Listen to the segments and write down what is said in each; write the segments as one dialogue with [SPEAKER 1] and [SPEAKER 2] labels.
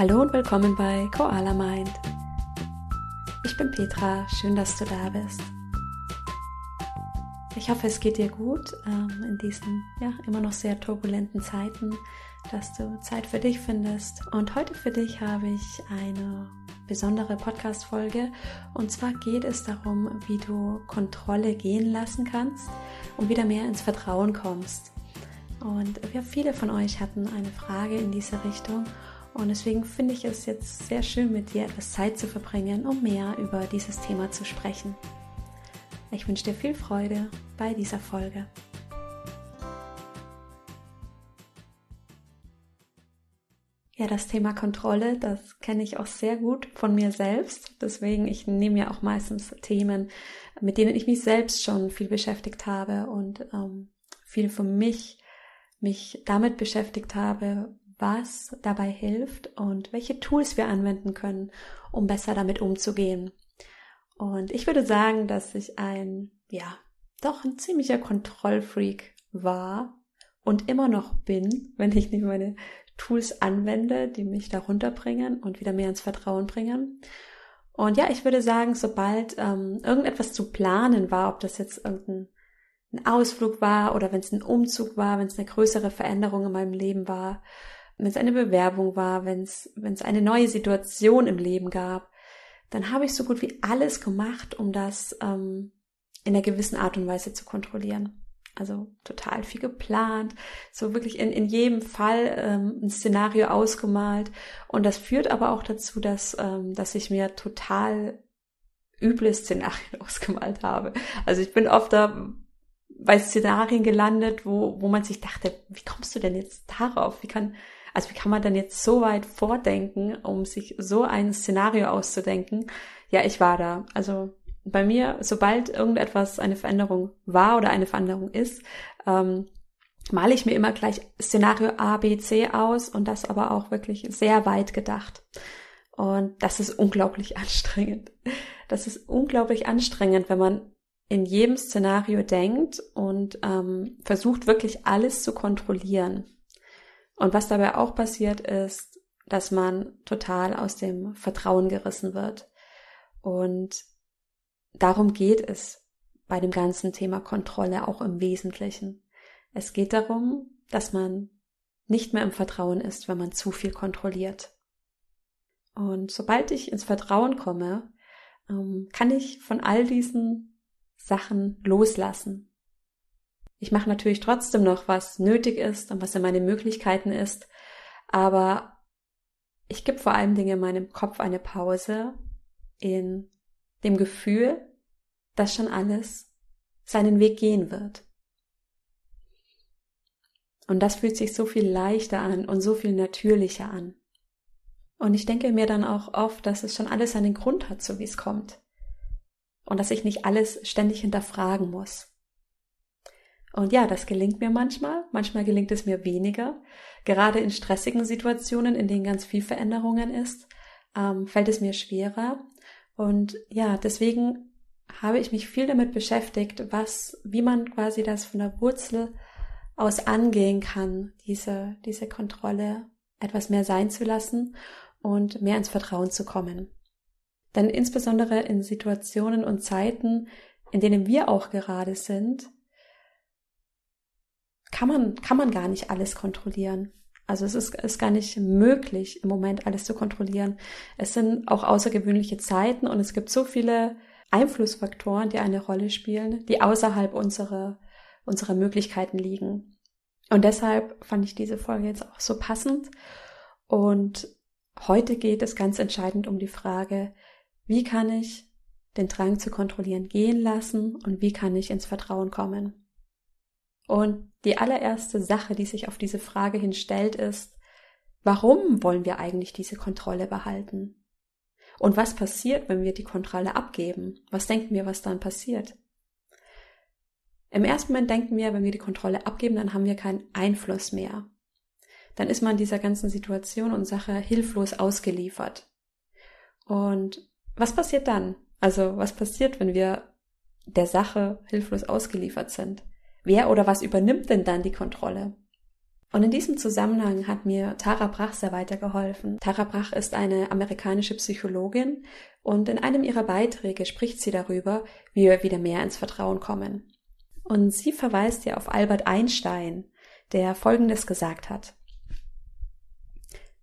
[SPEAKER 1] Hallo und willkommen bei Koala Mind. Ich bin Petra, schön, dass du da bist. Ich hoffe, es geht dir gut ähm, in diesen ja immer noch sehr turbulenten Zeiten, dass du Zeit für dich findest. Und heute für dich habe ich eine besondere Podcast-Folge. Und zwar geht es darum, wie du Kontrolle gehen lassen kannst und wieder mehr ins Vertrauen kommst. Und ja, viele von euch hatten eine Frage in diese Richtung und deswegen finde ich es jetzt sehr schön, mit dir etwas Zeit zu verbringen, um mehr über dieses Thema zu sprechen. Ich wünsche dir viel Freude bei dieser Folge. Ja, das Thema Kontrolle, das kenne ich auch sehr gut von mir selbst. Deswegen, ich nehme ja auch meistens Themen, mit denen ich mich selbst schon viel beschäftigt habe und ähm, viel für mich mich damit beschäftigt habe, was dabei hilft und welche Tools wir anwenden können, um besser damit umzugehen. Und ich würde sagen, dass ich ein, ja, doch ein ziemlicher Kontrollfreak war und immer noch bin, wenn ich nicht meine Tools anwende, die mich da runterbringen und wieder mehr ins Vertrauen bringen. Und ja, ich würde sagen, sobald ähm, irgendetwas zu planen war, ob das jetzt irgendein ein Ausflug war oder wenn es ein Umzug war, wenn es eine größere Veränderung in meinem Leben war, wenn es eine Bewerbung war, wenn es eine neue Situation im Leben gab, dann habe ich so gut wie alles gemacht, um das ähm, in einer gewissen Art und Weise zu kontrollieren. Also total viel geplant, so wirklich in, in jedem Fall ähm, ein Szenario ausgemalt. Und das führt aber auch dazu, dass, ähm, dass ich mir total üble Szenarien ausgemalt habe. Also ich bin oft da bei Szenarien gelandet, wo, wo man sich dachte, wie kommst du denn jetzt darauf? Wie kann, also wie kann man denn jetzt so weit vordenken, um sich so ein Szenario auszudenken? Ja, ich war da. Also bei mir, sobald irgendetwas eine Veränderung war oder eine Veränderung ist, ähm, male ich mir immer gleich Szenario A, B, C aus und das aber auch wirklich sehr weit gedacht. Und das ist unglaublich anstrengend. Das ist unglaublich anstrengend, wenn man in jedem Szenario denkt und ähm, versucht wirklich alles zu kontrollieren. Und was dabei auch passiert ist, dass man total aus dem Vertrauen gerissen wird. Und darum geht es bei dem ganzen Thema Kontrolle auch im Wesentlichen. Es geht darum, dass man nicht mehr im Vertrauen ist, wenn man zu viel kontrolliert. Und sobald ich ins Vertrauen komme, ähm, kann ich von all diesen Sachen loslassen. Ich mache natürlich trotzdem noch, was nötig ist und was in meinen Möglichkeiten ist, aber ich gebe vor allen Dingen meinem Kopf eine Pause in dem Gefühl, dass schon alles seinen Weg gehen wird. Und das fühlt sich so viel leichter an und so viel natürlicher an. Und ich denke mir dann auch oft, dass es schon alles seinen Grund hat, so wie es kommt. Und dass ich nicht alles ständig hinterfragen muss. Und ja, das gelingt mir manchmal, manchmal gelingt es mir weniger. Gerade in stressigen Situationen, in denen ganz viel Veränderungen ist, ähm, fällt es mir schwerer. Und ja, deswegen habe ich mich viel damit beschäftigt, was, wie man quasi das von der Wurzel aus angehen kann, diese, diese Kontrolle etwas mehr sein zu lassen und mehr ins Vertrauen zu kommen. Denn insbesondere in Situationen und Zeiten, in denen wir auch gerade sind, kann man, kann man gar nicht alles kontrollieren. Also es ist, ist gar nicht möglich, im Moment alles zu kontrollieren. Es sind auch außergewöhnliche Zeiten und es gibt so viele Einflussfaktoren, die eine Rolle spielen, die außerhalb unserer, unserer Möglichkeiten liegen. Und deshalb fand ich diese Folge jetzt auch so passend. Und heute geht es ganz entscheidend um die Frage, wie kann ich den Drang zu kontrollieren gehen lassen und wie kann ich ins Vertrauen kommen? Und die allererste Sache, die sich auf diese Frage hinstellt, ist, warum wollen wir eigentlich diese Kontrolle behalten? Und was passiert, wenn wir die Kontrolle abgeben? Was denken wir, was dann passiert? Im ersten Moment denken wir, wenn wir die Kontrolle abgeben, dann haben wir keinen Einfluss mehr. Dann ist man dieser ganzen Situation und Sache hilflos ausgeliefert. Und was passiert dann? Also was passiert, wenn wir der Sache hilflos ausgeliefert sind? Wer oder was übernimmt denn dann die Kontrolle? Und in diesem Zusammenhang hat mir Tara Brach sehr weitergeholfen. Tara Brach ist eine amerikanische Psychologin und in einem ihrer Beiträge spricht sie darüber, wie wir wieder mehr ins Vertrauen kommen. Und sie verweist ja auf Albert Einstein, der Folgendes gesagt hat.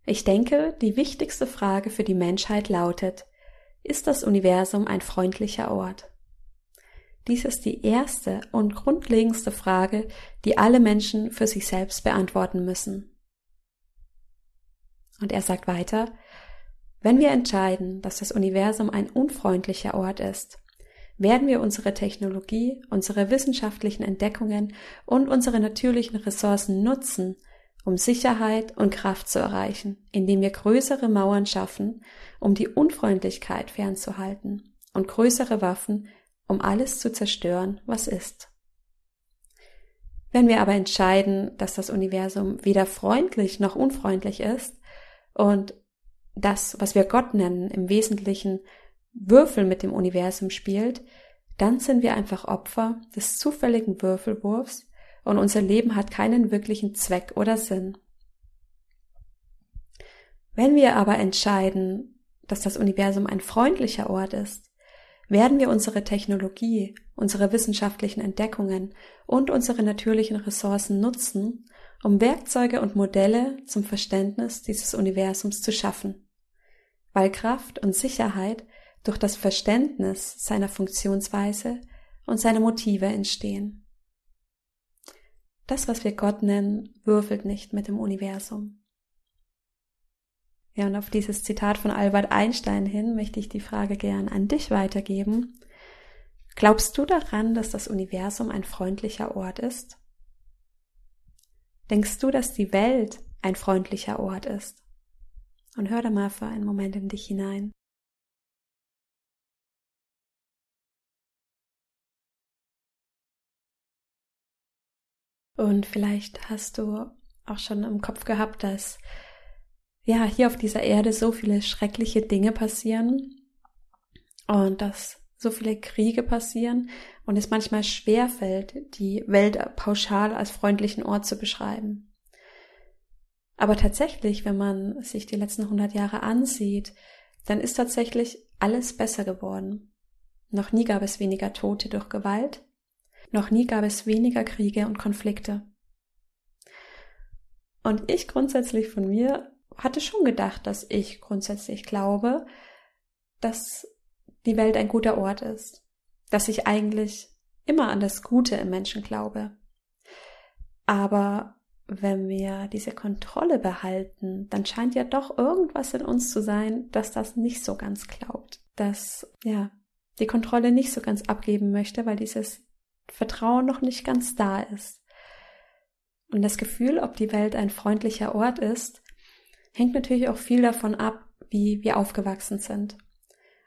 [SPEAKER 1] Ich denke, die wichtigste Frage für die Menschheit lautet, ist das Universum ein freundlicher Ort? Dies ist die erste und grundlegendste Frage, die alle Menschen für sich selbst beantworten müssen. Und er sagt weiter, wenn wir entscheiden, dass das Universum ein unfreundlicher Ort ist, werden wir unsere Technologie, unsere wissenschaftlichen Entdeckungen und unsere natürlichen Ressourcen nutzen, um Sicherheit und Kraft zu erreichen, indem wir größere Mauern schaffen, um die Unfreundlichkeit fernzuhalten und größere Waffen, um alles zu zerstören, was ist. Wenn wir aber entscheiden, dass das Universum weder freundlich noch unfreundlich ist und das, was wir Gott nennen, im Wesentlichen Würfel mit dem Universum spielt, dann sind wir einfach Opfer des zufälligen Würfelwurfs und unser Leben hat keinen wirklichen Zweck oder Sinn. Wenn wir aber entscheiden, dass das Universum ein freundlicher Ort ist, werden wir unsere Technologie, unsere wissenschaftlichen Entdeckungen und unsere natürlichen Ressourcen nutzen, um Werkzeuge und Modelle zum Verständnis dieses Universums zu schaffen, weil Kraft und Sicherheit durch das Verständnis seiner Funktionsweise und seiner Motive entstehen. Das, was wir Gott nennen, würfelt nicht mit dem Universum. Ja, und auf dieses Zitat von Albert Einstein hin möchte ich die Frage gern an dich weitergeben. Glaubst du daran, dass das Universum ein freundlicher Ort ist? Denkst du, dass die Welt ein freundlicher Ort ist? Und hör da mal für einen Moment in dich hinein. Und vielleicht hast du auch schon im Kopf gehabt, dass ja hier auf dieser Erde so viele schreckliche Dinge passieren und dass so viele Kriege passieren und es manchmal schwer fällt, die Welt pauschal als freundlichen Ort zu beschreiben. Aber tatsächlich, wenn man sich die letzten 100 Jahre ansieht, dann ist tatsächlich alles besser geworden. Noch nie gab es weniger Tote durch Gewalt, noch nie gab es weniger Kriege und Konflikte. Und ich grundsätzlich von mir hatte schon gedacht, dass ich grundsätzlich glaube, dass die Welt ein guter Ort ist, dass ich eigentlich immer an das Gute im Menschen glaube. Aber wenn wir diese Kontrolle behalten, dann scheint ja doch irgendwas in uns zu sein, dass das nicht so ganz glaubt, dass ja die Kontrolle nicht so ganz abgeben möchte, weil dieses Vertrauen noch nicht ganz da ist. Und das Gefühl, ob die Welt ein freundlicher Ort ist, hängt natürlich auch viel davon ab, wie wir aufgewachsen sind.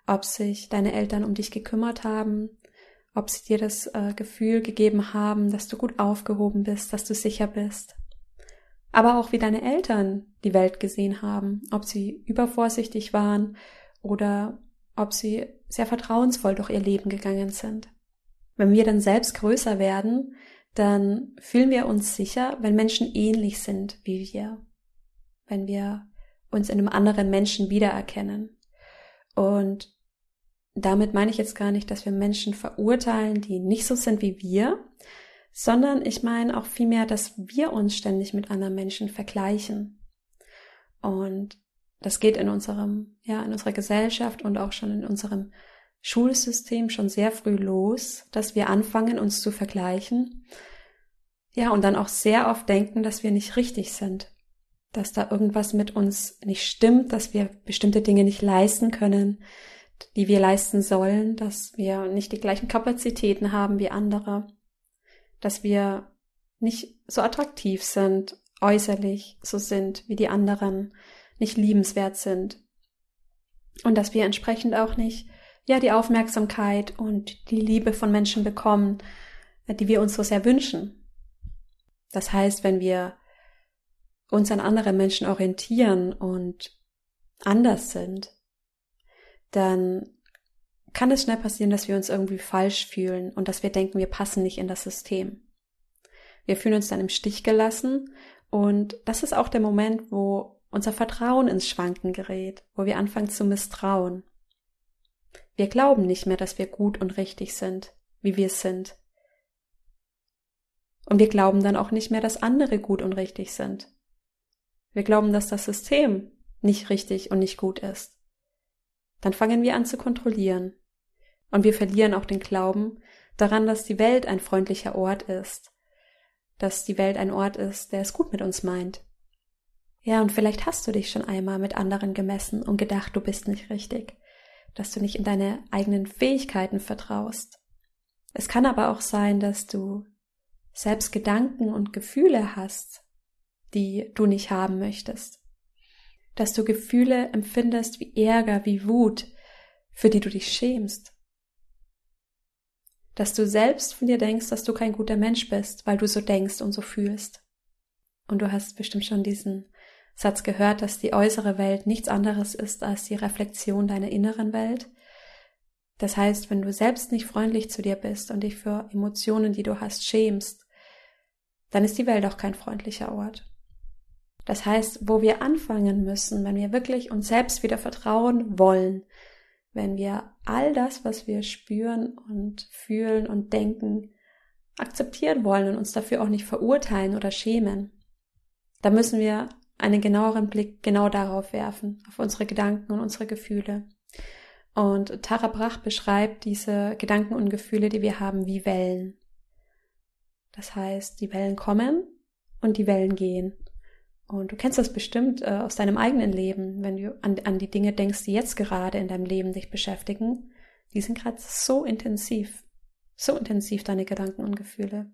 [SPEAKER 1] Ob sich deine Eltern um dich gekümmert haben, ob sie dir das äh, Gefühl gegeben haben, dass du gut aufgehoben bist, dass du sicher bist. Aber auch wie deine Eltern die Welt gesehen haben, ob sie übervorsichtig waren oder ob sie sehr vertrauensvoll durch ihr Leben gegangen sind. Wenn wir dann selbst größer werden, dann fühlen wir uns sicher, wenn Menschen ähnlich sind wie wir. Wenn wir uns in einem anderen Menschen wiedererkennen. Und damit meine ich jetzt gar nicht, dass wir Menschen verurteilen, die nicht so sind wie wir, sondern ich meine auch vielmehr, dass wir uns ständig mit anderen Menschen vergleichen. Und das geht in unserem, ja, in unserer Gesellschaft und auch schon in unserem Schulsystem schon sehr früh los, dass wir anfangen, uns zu vergleichen. Ja, und dann auch sehr oft denken, dass wir nicht richtig sind, dass da irgendwas mit uns nicht stimmt, dass wir bestimmte Dinge nicht leisten können, die wir leisten sollen, dass wir nicht die gleichen Kapazitäten haben wie andere, dass wir nicht so attraktiv sind, äußerlich so sind wie die anderen, nicht liebenswert sind und dass wir entsprechend auch nicht ja die Aufmerksamkeit und die Liebe von Menschen bekommen, die wir uns so sehr wünschen. Das heißt, wenn wir uns an andere Menschen orientieren und anders sind, dann kann es schnell passieren, dass wir uns irgendwie falsch fühlen und dass wir denken, wir passen nicht in das System. Wir fühlen uns dann im Stich gelassen Und das ist auch der Moment, wo unser Vertrauen ins Schwanken gerät, wo wir anfangen zu misstrauen. Wir glauben nicht mehr, dass wir gut und richtig sind, wie wir sind. Und wir glauben dann auch nicht mehr, dass andere gut und richtig sind. Wir glauben, dass das System nicht richtig und nicht gut ist. Dann fangen wir an zu kontrollieren. Und wir verlieren auch den Glauben daran, dass die Welt ein freundlicher Ort ist, dass die Welt ein Ort ist, der es gut mit uns meint. Ja, und vielleicht hast du dich schon einmal mit anderen gemessen und gedacht, du bist nicht richtig, dass du nicht in deine eigenen Fähigkeiten vertraust. Es kann aber auch sein, dass du selbst Gedanken und Gefühle hast, die du nicht haben möchtest. Dass du Gefühle empfindest wie Ärger, wie Wut, für die du dich schämst. Dass du selbst von dir denkst, dass du kein guter Mensch bist, weil du so denkst und so fühlst. Und du hast bestimmt schon diesen Satz gehört, dass die äußere Welt nichts anderes ist als die Reflexion deiner inneren Welt. Das heißt, wenn du selbst nicht freundlich zu dir bist und dich für Emotionen, die du hast, schämst, dann ist die Welt auch kein freundlicher Ort. Das heißt, wo wir anfangen müssen, wenn wir wirklich uns selbst wieder vertrauen wollen, wenn wir all das, was wir spüren und fühlen und denken, akzeptieren wollen und uns dafür auch nicht verurteilen oder schämen, da müssen wir einen genaueren Blick genau darauf werfen, auf unsere Gedanken und unsere Gefühle. Und Tara Brach beschreibt diese Gedanken und Gefühle, die wir haben, wie Wellen. Das heißt, die Wellen kommen und die Wellen gehen. Und du kennst das bestimmt äh, aus deinem eigenen Leben, wenn du an, an die Dinge denkst, die jetzt gerade in deinem Leben dich beschäftigen. Die sind gerade so intensiv, so intensiv deine Gedanken und Gefühle.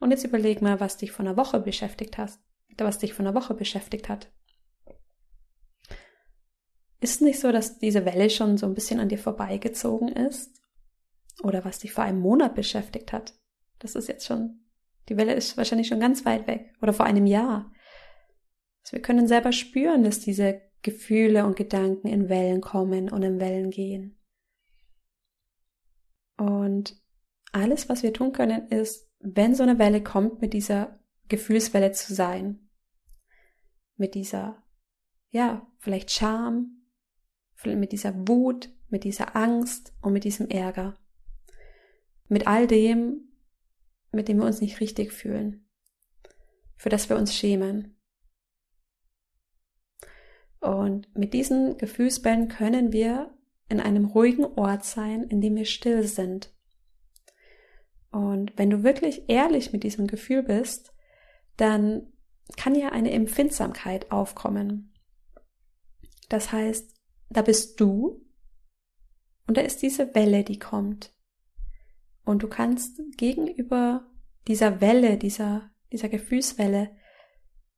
[SPEAKER 1] Und jetzt überleg mal, was dich vor einer Woche beschäftigt hast, was dich vor einer Woche beschäftigt hat. Ist nicht so, dass diese Welle schon so ein bisschen an dir vorbeigezogen ist? Oder was dich vor einem Monat beschäftigt hat? Das ist jetzt schon, die Welle ist wahrscheinlich schon ganz weit weg. Oder vor einem Jahr. Also wir können selber spüren, dass diese Gefühle und Gedanken in Wellen kommen und in Wellen gehen. Und alles, was wir tun können, ist, wenn so eine Welle kommt, mit dieser Gefühlswelle zu sein. Mit dieser, ja, vielleicht Scham, mit dieser Wut, mit dieser Angst und mit diesem Ärger. Mit all dem, mit dem wir uns nicht richtig fühlen, für das wir uns schämen. Und mit diesen Gefühlsbällen können wir in einem ruhigen Ort sein, in dem wir still sind. Und wenn du wirklich ehrlich mit diesem Gefühl bist, dann kann ja eine Empfindsamkeit aufkommen. Das heißt, da bist du und da ist diese Welle, die kommt. Und du kannst gegenüber dieser Welle, dieser, dieser Gefühlswelle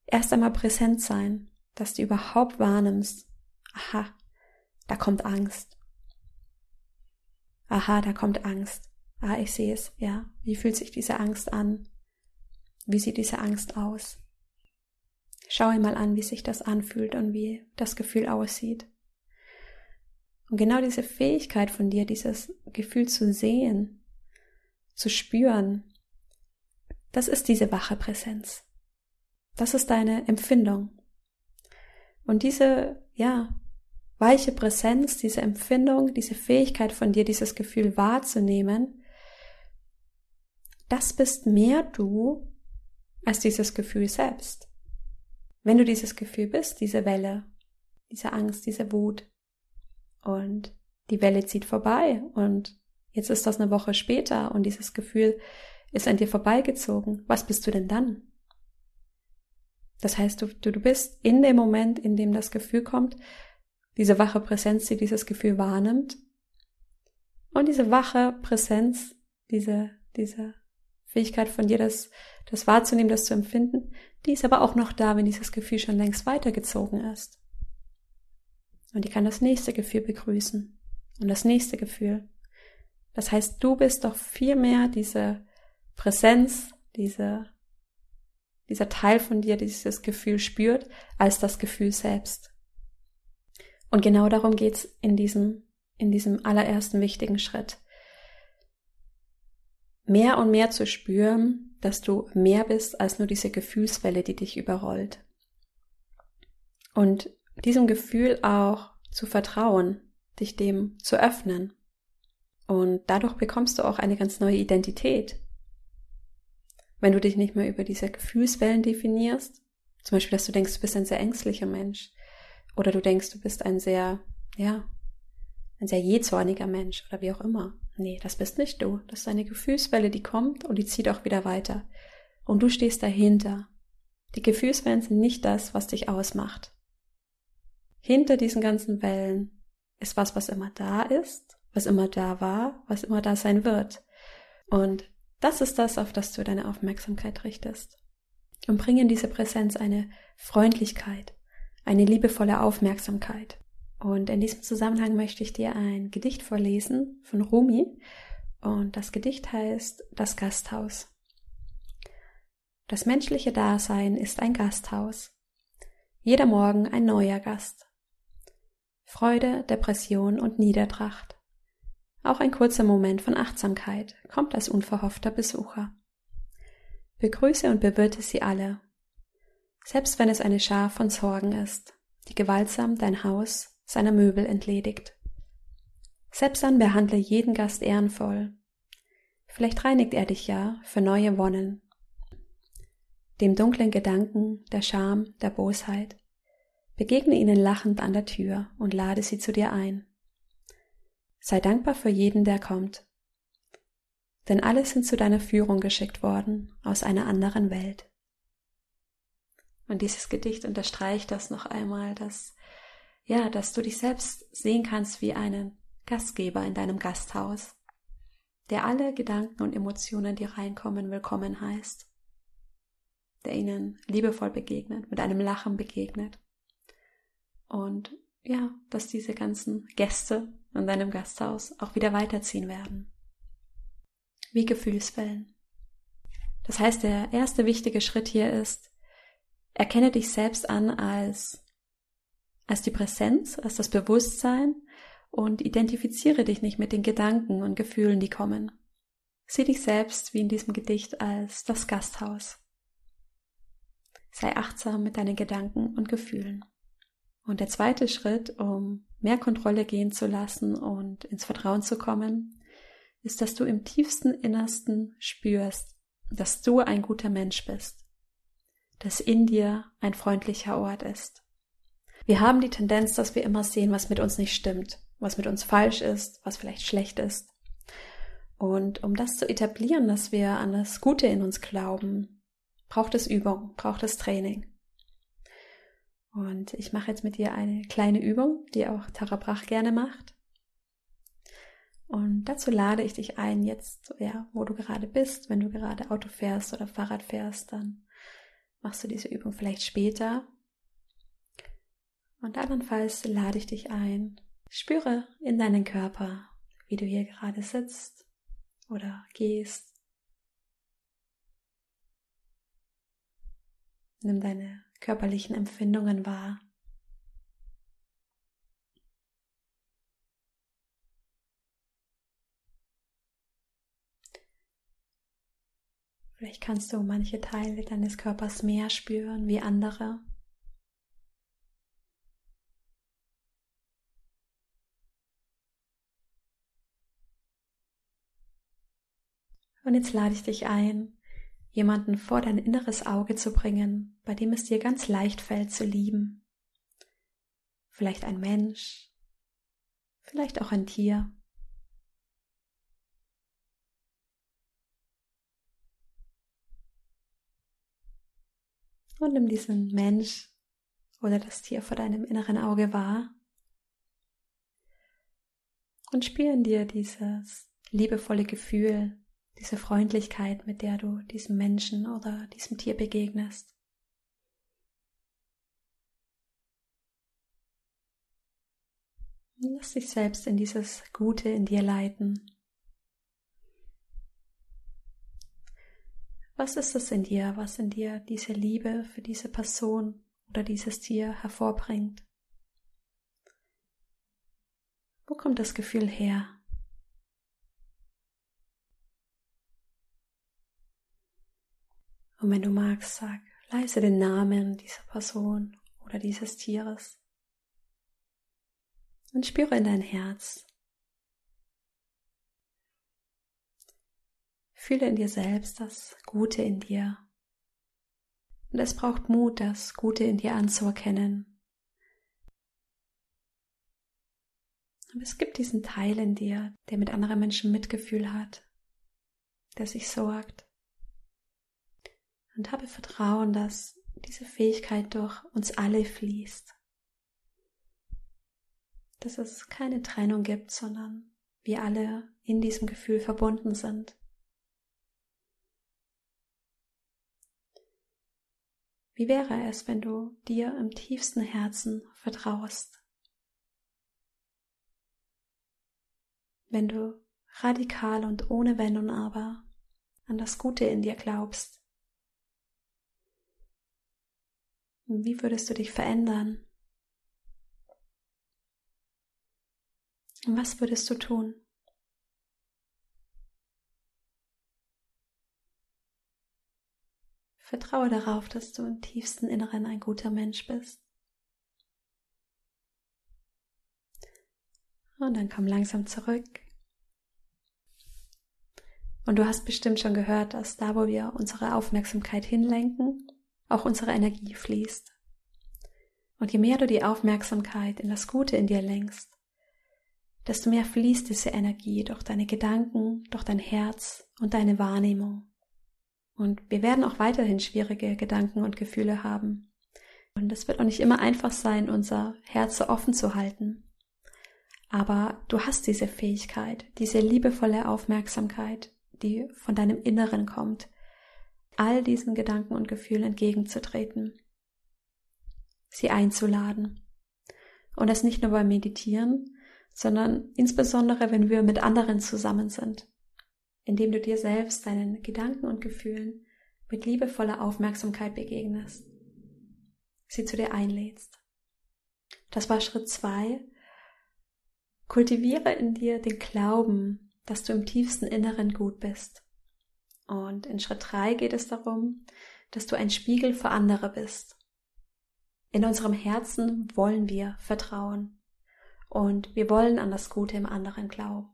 [SPEAKER 1] erst einmal präsent sein dass du überhaupt wahrnimmst, aha, da kommt Angst. Aha, da kommt Angst. Ah, ich sehe es, ja. Wie fühlt sich diese Angst an? Wie sieht diese Angst aus? Schau einmal an, wie sich das anfühlt und wie das Gefühl aussieht. Und genau diese Fähigkeit von dir, dieses Gefühl zu sehen, zu spüren, das ist diese wache Präsenz. Das ist deine Empfindung. Und diese, ja, weiche Präsenz, diese Empfindung, diese Fähigkeit von dir, dieses Gefühl wahrzunehmen, das bist mehr du als dieses Gefühl selbst. Wenn du dieses Gefühl bist, diese Welle, diese Angst, diese Wut und die Welle zieht vorbei und jetzt ist das eine Woche später und dieses Gefühl ist an dir vorbeigezogen, was bist du denn dann? Das heißt, du, du, bist in dem Moment, in dem das Gefühl kommt, diese wache Präsenz, die dieses Gefühl wahrnimmt. Und diese wache Präsenz, diese, diese Fähigkeit von dir, das, das wahrzunehmen, das zu empfinden, die ist aber auch noch da, wenn dieses Gefühl schon längst weitergezogen ist. Und die kann das nächste Gefühl begrüßen. Und das nächste Gefühl. Das heißt, du bist doch viel mehr diese Präsenz, diese dieser Teil von dir dieses Gefühl spürt, als das Gefühl selbst. Und genau darum geht's in diesem, in diesem allerersten wichtigen Schritt. mehr und mehr zu spüren, dass du mehr bist als nur diese Gefühlswelle, die dich überrollt. Und diesem Gefühl auch zu vertrauen, dich dem zu öffnen. Und dadurch bekommst du auch eine ganz neue Identität. Wenn du dich nicht mehr über diese Gefühlswellen definierst, zum Beispiel, dass du denkst, du bist ein sehr ängstlicher Mensch, oder du denkst, du bist ein sehr, ja, ein sehr jähzorniger Mensch oder wie auch immer. Nee, das bist nicht du. Das ist eine Gefühlswelle, die kommt und die zieht auch wieder weiter. Und du stehst dahinter. Die Gefühlswellen sind nicht das, was dich ausmacht. Hinter diesen ganzen Wellen ist was, was immer da ist, was immer da war, was immer da sein wird. Und das ist das, auf das du deine Aufmerksamkeit richtest. Und bring in diese Präsenz eine Freundlichkeit, eine liebevolle Aufmerksamkeit. Und in diesem Zusammenhang möchte ich dir ein Gedicht vorlesen von Rumi. Und das Gedicht heißt Das Gasthaus. Das menschliche Dasein ist ein Gasthaus. Jeder Morgen ein neuer Gast. Freude, Depression und Niedertracht. Auch ein kurzer Moment von Achtsamkeit kommt als unverhoffter Besucher. Begrüße und bewirte sie alle, selbst wenn es eine Schar von Sorgen ist, die gewaltsam dein Haus seiner Möbel entledigt. Selbst dann behandle jeden Gast ehrenvoll. Vielleicht reinigt er dich ja für neue Wonnen. Dem dunklen Gedanken, der Scham, der Bosheit. Begegne ihnen lachend an der Tür und lade sie zu dir ein. Sei dankbar für jeden, der kommt. Denn alle sind zu deiner Führung geschickt worden aus einer anderen Welt. Und dieses Gedicht unterstreicht das noch einmal, dass, ja, dass du dich selbst sehen kannst wie einen Gastgeber in deinem Gasthaus, der alle Gedanken und Emotionen, die reinkommen, willkommen heißt, der ihnen liebevoll begegnet, mit einem Lachen begegnet. Und ja, dass diese ganzen Gäste in deinem Gasthaus auch wieder weiterziehen werden. Wie Gefühlswellen. Das heißt, der erste wichtige Schritt hier ist, Erkenne dich selbst an als, als die Präsenz, als das Bewusstsein und identifiziere dich nicht mit den Gedanken und Gefühlen, die kommen. Sieh dich selbst wie in diesem Gedicht als das Gasthaus. Sei achtsam mit deinen Gedanken und Gefühlen. Und der zweite Schritt, um mehr Kontrolle gehen zu lassen und ins Vertrauen zu kommen, ist, dass du im tiefsten Innersten spürst, dass du ein guter Mensch bist dass in dir ein freundlicher Ort ist. Wir haben die Tendenz, dass wir immer sehen, was mit uns nicht stimmt, was mit uns falsch ist, was vielleicht schlecht ist. Und um das zu etablieren, dass wir an das Gute in uns glauben, braucht es Übung, braucht es Training. Und ich mache jetzt mit dir eine kleine Übung, die auch Tara Brach gerne macht. Und dazu lade ich dich ein, jetzt, ja, wo du gerade bist, wenn du gerade Auto fährst oder Fahrrad fährst, dann machst du diese Übung vielleicht später. Und andernfalls lade ich dich ein. Spüre in deinen Körper, wie du hier gerade sitzt oder gehst. Nimm deine körperlichen Empfindungen wahr. Vielleicht kannst du manche Teile deines Körpers mehr spüren wie andere. Und jetzt lade ich dich ein, jemanden vor dein inneres Auge zu bringen, bei dem es dir ganz leicht fällt zu lieben. Vielleicht ein Mensch, vielleicht auch ein Tier. und nimm diesen Mensch oder das Tier vor deinem inneren Auge wahr und spür in dir dieses liebevolle Gefühl, diese Freundlichkeit, mit der du diesem Menschen oder diesem Tier begegnest. Lass dich selbst in dieses Gute in dir leiten. Was ist es in dir, was in dir diese Liebe für diese Person oder dieses Tier hervorbringt? Wo kommt das Gefühl her? Und wenn du magst, sag leise den Namen dieser Person oder dieses Tieres. Und spüre in dein Herz. Fühle in dir selbst das Gute in dir. Und es braucht Mut, das Gute in dir anzuerkennen. Aber es gibt diesen Teil in dir, der mit anderen Menschen Mitgefühl hat, der sich sorgt. Und habe Vertrauen, dass diese Fähigkeit durch uns alle fließt. Dass es keine Trennung gibt, sondern wir alle in diesem Gefühl verbunden sind. Wie wäre es, wenn du dir im tiefsten Herzen vertraust? Wenn du radikal und ohne Wenn und Aber an das Gute in dir glaubst? Wie würdest du dich verändern? Was würdest du tun? Vertraue darauf, dass du im tiefsten Inneren ein guter Mensch bist. Und dann komm langsam zurück. Und du hast bestimmt schon gehört, dass da, wo wir unsere Aufmerksamkeit hinlenken, auch unsere Energie fließt. Und je mehr du die Aufmerksamkeit in das Gute in dir lenkst, desto mehr fließt diese Energie durch deine Gedanken, durch dein Herz und deine Wahrnehmung. Und wir werden auch weiterhin schwierige Gedanken und Gefühle haben. Und es wird auch nicht immer einfach sein, unser Herz so offen zu halten. Aber du hast diese Fähigkeit, diese liebevolle Aufmerksamkeit, die von deinem Inneren kommt, all diesen Gedanken und Gefühlen entgegenzutreten, sie einzuladen. Und das nicht nur beim Meditieren, sondern insbesondere, wenn wir mit anderen zusammen sind indem du dir selbst deinen Gedanken und Gefühlen mit liebevoller Aufmerksamkeit begegnest, sie zu dir einlädst. Das war Schritt zwei. Kultiviere in dir den Glauben, dass du im tiefsten Inneren gut bist. Und in Schritt drei geht es darum, dass du ein Spiegel für andere bist. In unserem Herzen wollen wir vertrauen und wir wollen an das Gute im anderen glauben.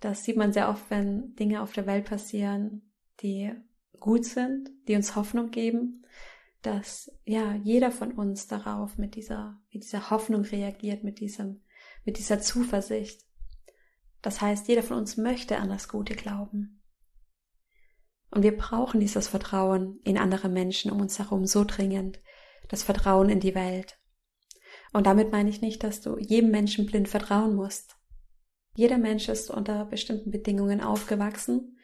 [SPEAKER 1] Das sieht man sehr oft, wenn Dinge auf der Welt passieren, die gut sind, die uns Hoffnung geben, dass ja jeder von uns darauf mit dieser mit dieser Hoffnung reagiert, mit diesem mit dieser Zuversicht. Das heißt, jeder von uns möchte an das Gute glauben. Und wir brauchen dieses Vertrauen in andere Menschen um uns herum so dringend, das Vertrauen in die Welt. Und damit meine ich nicht, dass du jedem Menschen blind vertrauen musst. Jeder Mensch ist unter bestimmten Bedingungen aufgewachsen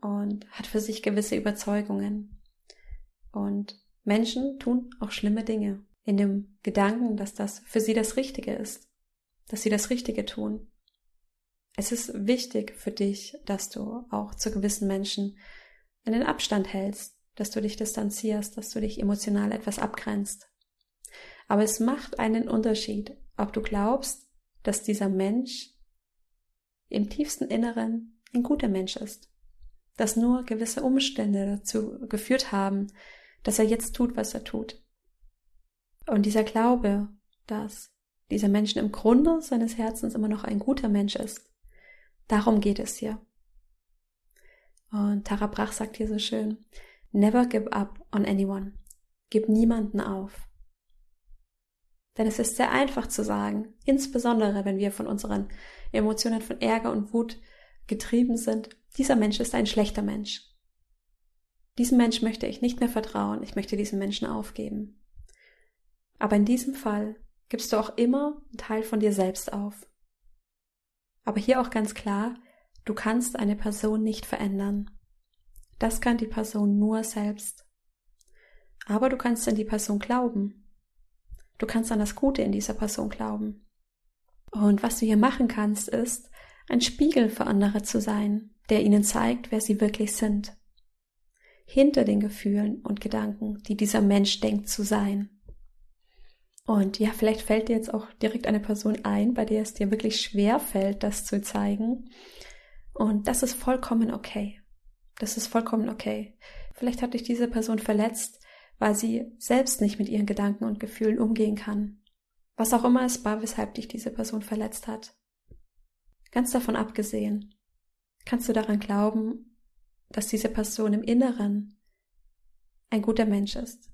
[SPEAKER 1] und hat für sich gewisse Überzeugungen. Und Menschen tun auch schlimme Dinge in dem Gedanken, dass das für sie das Richtige ist, dass sie das Richtige tun. Es ist wichtig für dich, dass du auch zu gewissen Menschen einen Abstand hältst, dass du dich distanzierst, dass du dich emotional etwas abgrenzt. Aber es macht einen Unterschied, ob du glaubst, dass dieser Mensch im tiefsten Inneren ein guter Mensch ist, dass nur gewisse Umstände dazu geführt haben, dass er jetzt tut, was er tut. Und dieser Glaube, dass dieser Mensch im Grunde seines Herzens immer noch ein guter Mensch ist, darum geht es hier. Und Tara Brach sagt hier so schön, never give up on anyone. Gib niemanden auf. Denn es ist sehr einfach zu sagen, insbesondere wenn wir von unseren Emotionen von Ärger und Wut getrieben sind, dieser Mensch ist ein schlechter Mensch. Diesem Mensch möchte ich nicht mehr vertrauen, ich möchte diesen Menschen aufgeben. Aber in diesem Fall gibst du auch immer einen Teil von dir selbst auf. Aber hier auch ganz klar, du kannst eine Person nicht verändern. Das kann die Person nur selbst. Aber du kannst an die Person glauben. Du kannst an das Gute in dieser Person glauben. Und was du hier machen kannst, ist, ein Spiegel für andere zu sein, der ihnen zeigt, wer sie wirklich sind. Hinter den Gefühlen und Gedanken, die dieser Mensch denkt zu sein. Und ja, vielleicht fällt dir jetzt auch direkt eine Person ein, bei der es dir wirklich schwer fällt, das zu zeigen. Und das ist vollkommen okay. Das ist vollkommen okay. Vielleicht hat dich diese Person verletzt, weil sie selbst nicht mit ihren Gedanken und Gefühlen umgehen kann. Was auch immer es war, weshalb dich diese Person verletzt hat. Ganz davon abgesehen, kannst du daran glauben, dass diese Person im Inneren ein guter Mensch ist.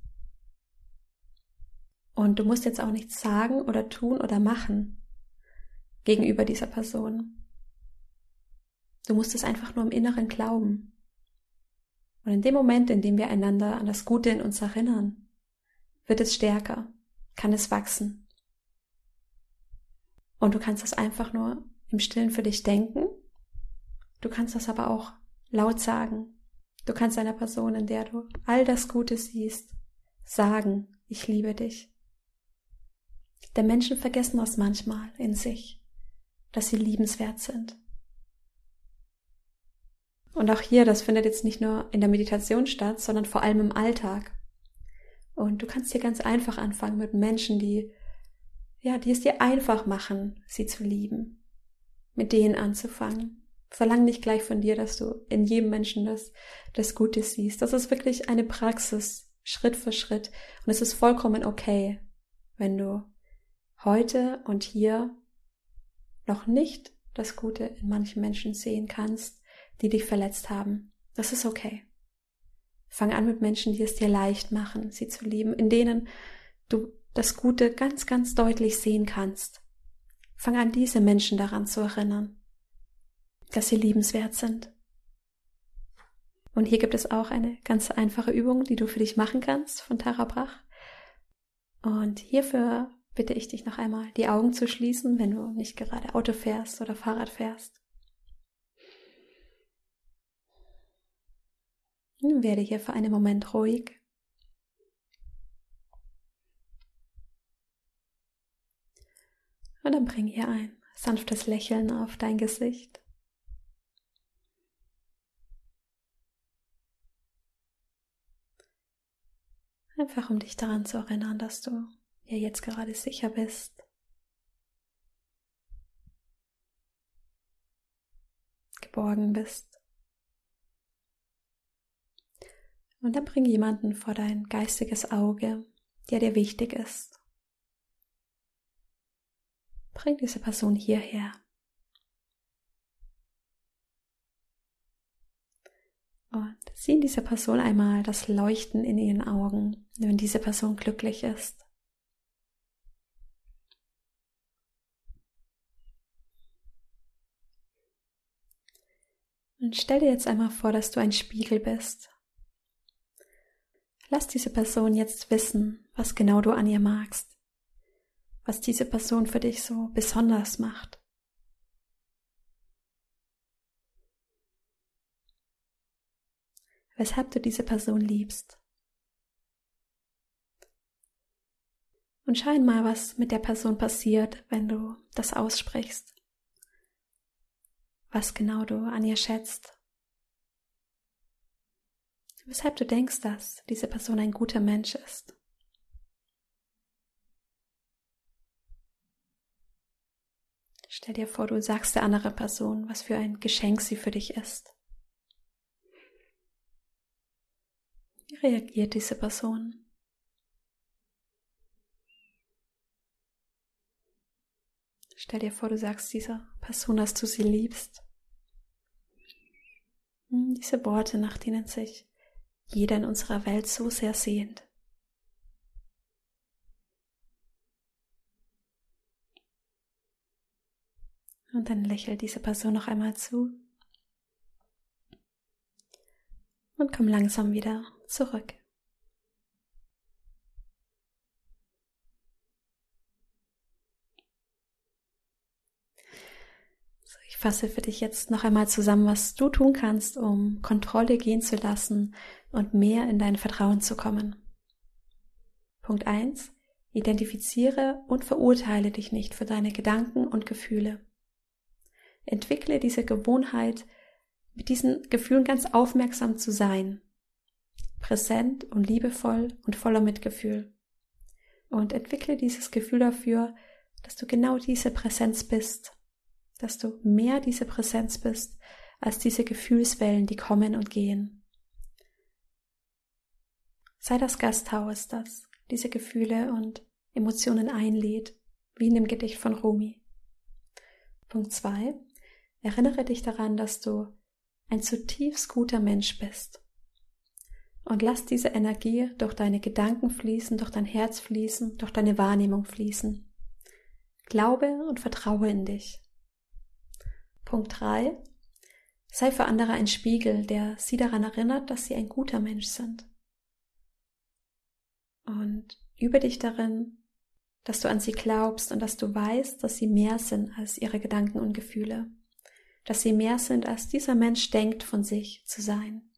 [SPEAKER 1] Und du musst jetzt auch nichts sagen oder tun oder machen gegenüber dieser Person. Du musst es einfach nur im Inneren glauben. Und in dem Moment, in dem wir einander an das Gute in uns erinnern, wird es stärker, kann es wachsen. Und du kannst das einfach nur im Stillen für dich denken. Du kannst das aber auch laut sagen. Du kannst einer Person, in der du all das Gute siehst, sagen, ich liebe dich. Denn Menschen vergessen das manchmal in sich, dass sie liebenswert sind. Und auch hier, das findet jetzt nicht nur in der Meditation statt, sondern vor allem im Alltag. Und du kannst hier ganz einfach anfangen mit Menschen, die, ja, die es dir einfach machen, sie zu lieben. Mit denen anzufangen. Verlang nicht gleich von dir, dass du in jedem Menschen das, das Gute siehst. Das ist wirklich eine Praxis, Schritt für Schritt. Und es ist vollkommen okay, wenn du heute und hier noch nicht das Gute in manchen Menschen sehen kannst, die dich verletzt haben. Das ist okay. Fang an mit Menschen, die es dir leicht machen, sie zu lieben, in denen du das Gute ganz, ganz deutlich sehen kannst. Fang an, diese Menschen daran zu erinnern, dass sie liebenswert sind. Und hier gibt es auch eine ganz einfache Übung, die du für dich machen kannst von Tara Brach. Und hierfür bitte ich dich noch einmal, die Augen zu schließen, wenn du nicht gerade Auto fährst oder Fahrrad fährst. Werde hier für einen Moment ruhig. Und dann bring hier ein sanftes Lächeln auf dein Gesicht. Einfach um dich daran zu erinnern, dass du ja jetzt gerade sicher bist. Geborgen bist. Und dann bring jemanden vor dein geistiges Auge, der dir wichtig ist. Bring diese Person hierher. Und sieh in dieser Person einmal das Leuchten in ihren Augen, wenn diese Person glücklich ist. Und stell dir jetzt einmal vor, dass du ein Spiegel bist. Lass diese Person jetzt wissen, was genau du an ihr magst, was diese Person für dich so besonders macht. Weshalb du diese Person liebst. Und schau mal, was mit der Person passiert, wenn du das aussprichst. Was genau du an ihr schätzt weshalb du denkst, dass diese Person ein guter Mensch ist. Stell dir vor, du sagst der anderen Person, was für ein Geschenk sie für dich ist. Wie reagiert diese Person? Stell dir vor, du sagst dieser Person, dass du sie liebst. Hm, diese Worte, nach denen sich jeder in unserer Welt so sehr sehnt. Und dann lächelt diese Person noch einmal zu und komm langsam wieder zurück. Ich fasse für dich jetzt noch einmal zusammen, was du tun kannst, um Kontrolle gehen zu lassen und mehr in dein Vertrauen zu kommen. Punkt 1. Identifiziere und verurteile dich nicht für deine Gedanken und Gefühle. Entwickle diese Gewohnheit, mit diesen Gefühlen ganz aufmerksam zu sein. Präsent und liebevoll und voller Mitgefühl. Und entwickle dieses Gefühl dafür, dass du genau diese Präsenz bist dass du mehr diese Präsenz bist als diese Gefühlswellen, die kommen und gehen. Sei das Gasthaus, das diese Gefühle und Emotionen einlädt, wie in dem Gedicht von Rumi. Punkt zwei: Erinnere dich daran, dass du ein zutiefst guter Mensch bist. Und lass diese Energie durch deine Gedanken fließen, durch dein Herz fließen, durch deine Wahrnehmung fließen. Glaube und vertraue in dich. Punkt drei: Sei für andere ein Spiegel, der sie daran erinnert, dass sie ein guter Mensch sind. Und übe dich darin, dass du an sie glaubst und dass du weißt, dass sie mehr sind als ihre Gedanken und Gefühle, dass sie mehr sind, als dieser Mensch denkt von sich zu sein.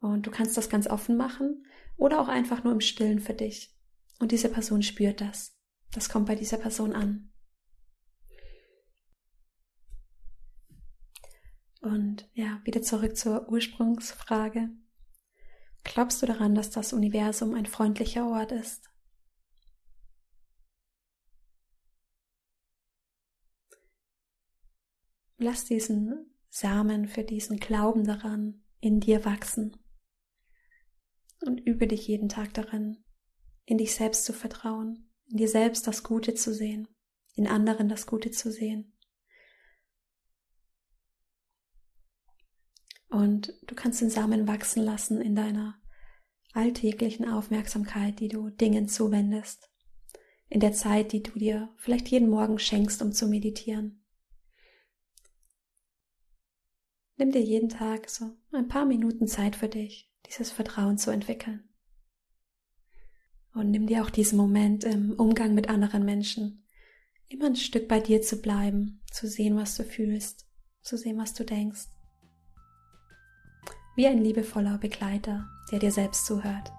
[SPEAKER 1] Und du kannst das ganz offen machen oder auch einfach nur im Stillen für dich. Und diese Person spürt das. Das kommt bei dieser Person an. Und ja, wieder zurück zur Ursprungsfrage. Glaubst du daran, dass das Universum ein freundlicher Ort ist? Lass diesen Samen für diesen Glauben daran in dir wachsen und übe dich jeden Tag darin, in dich selbst zu vertrauen, in dir selbst das Gute zu sehen, in anderen das Gute zu sehen. Und du kannst den Samen wachsen lassen in deiner alltäglichen Aufmerksamkeit, die du Dingen zuwendest, in der Zeit, die du dir vielleicht jeden Morgen schenkst, um zu meditieren. Nimm dir jeden Tag so ein paar Minuten Zeit für dich, dieses Vertrauen zu entwickeln. Und nimm dir auch diesen Moment im Umgang mit anderen Menschen, immer ein Stück bei dir zu bleiben, zu sehen, was du fühlst, zu sehen, was du denkst. Wie ein liebevoller Begleiter, der dir selbst zuhört.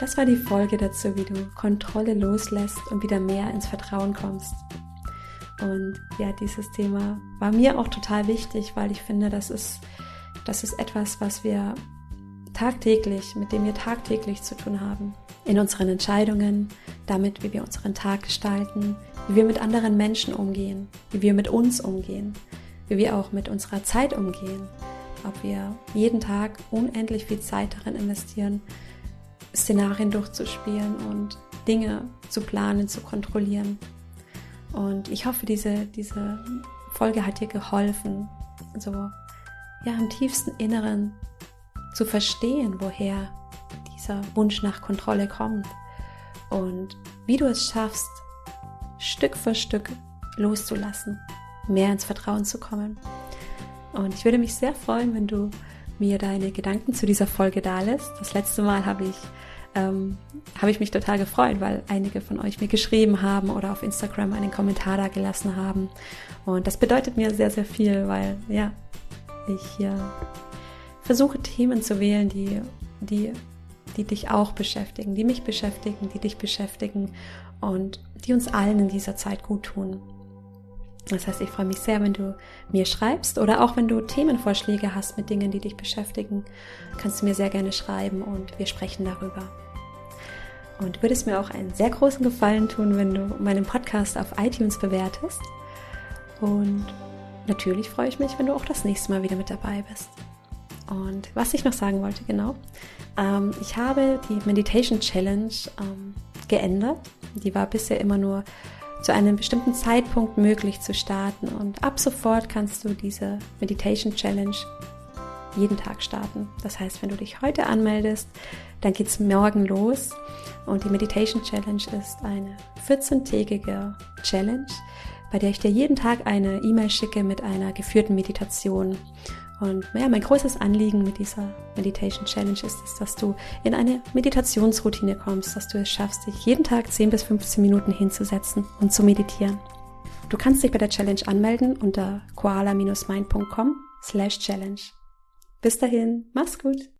[SPEAKER 1] Das war die Folge dazu, wie du Kontrolle loslässt und wieder mehr ins Vertrauen kommst. Und ja, dieses Thema war mir auch total wichtig, weil ich finde, das ist, das ist etwas, was wir tagtäglich, mit dem wir tagtäglich zu tun haben. In unseren Entscheidungen, damit, wie wir unseren Tag gestalten, wie wir mit anderen Menschen umgehen, wie wir mit uns umgehen, wie wir auch mit unserer Zeit umgehen, ob wir jeden Tag unendlich viel Zeit darin investieren, Szenarien durchzuspielen und Dinge zu planen, zu kontrollieren. Und ich hoffe, diese, diese Folge hat dir geholfen, so ja im tiefsten Inneren zu verstehen, woher dieser Wunsch nach Kontrolle kommt und wie du es schaffst, Stück für Stück loszulassen, mehr ins Vertrauen zu kommen. Und ich würde mich sehr freuen, wenn du mir deine Gedanken zu dieser Folge da lässt. Das letzte Mal habe ich ähm, habe ich mich total gefreut, weil einige von euch mir geschrieben haben oder auf Instagram einen Kommentar da gelassen haben. Und das bedeutet mir sehr, sehr viel, weil ja, ich hier versuche Themen zu wählen, die, die, die dich auch beschäftigen, die mich beschäftigen, die dich beschäftigen und die uns allen in dieser Zeit gut tun. Das heißt, ich freue mich sehr, wenn du mir schreibst oder auch wenn du Themenvorschläge hast mit Dingen, die dich beschäftigen, kannst du mir sehr gerne schreiben und wir sprechen darüber. Und würde es mir auch einen sehr großen Gefallen tun, wenn du meinen Podcast auf iTunes bewertest. Und natürlich freue ich mich, wenn du auch das nächste Mal wieder mit dabei bist. Und was ich noch sagen wollte, genau, ähm, ich habe die Meditation Challenge ähm, geändert. Die war bisher immer nur zu einem bestimmten Zeitpunkt möglich zu starten. Und ab sofort kannst du diese Meditation Challenge jeden Tag starten. Das heißt, wenn du dich heute anmeldest, dann geht es morgen los. Und die Meditation Challenge ist eine 14-tägige Challenge, bei der ich dir jeden Tag eine E-Mail schicke mit einer geführten Meditation. Und ja, mein großes Anliegen mit dieser Meditation Challenge ist es, dass du in eine Meditationsroutine kommst, dass du es schaffst, dich jeden Tag 10 bis 15 Minuten hinzusetzen und zu meditieren. Du kannst dich bei der Challenge anmelden unter koala-mind.com slash challenge. Bis dahin, mach's gut!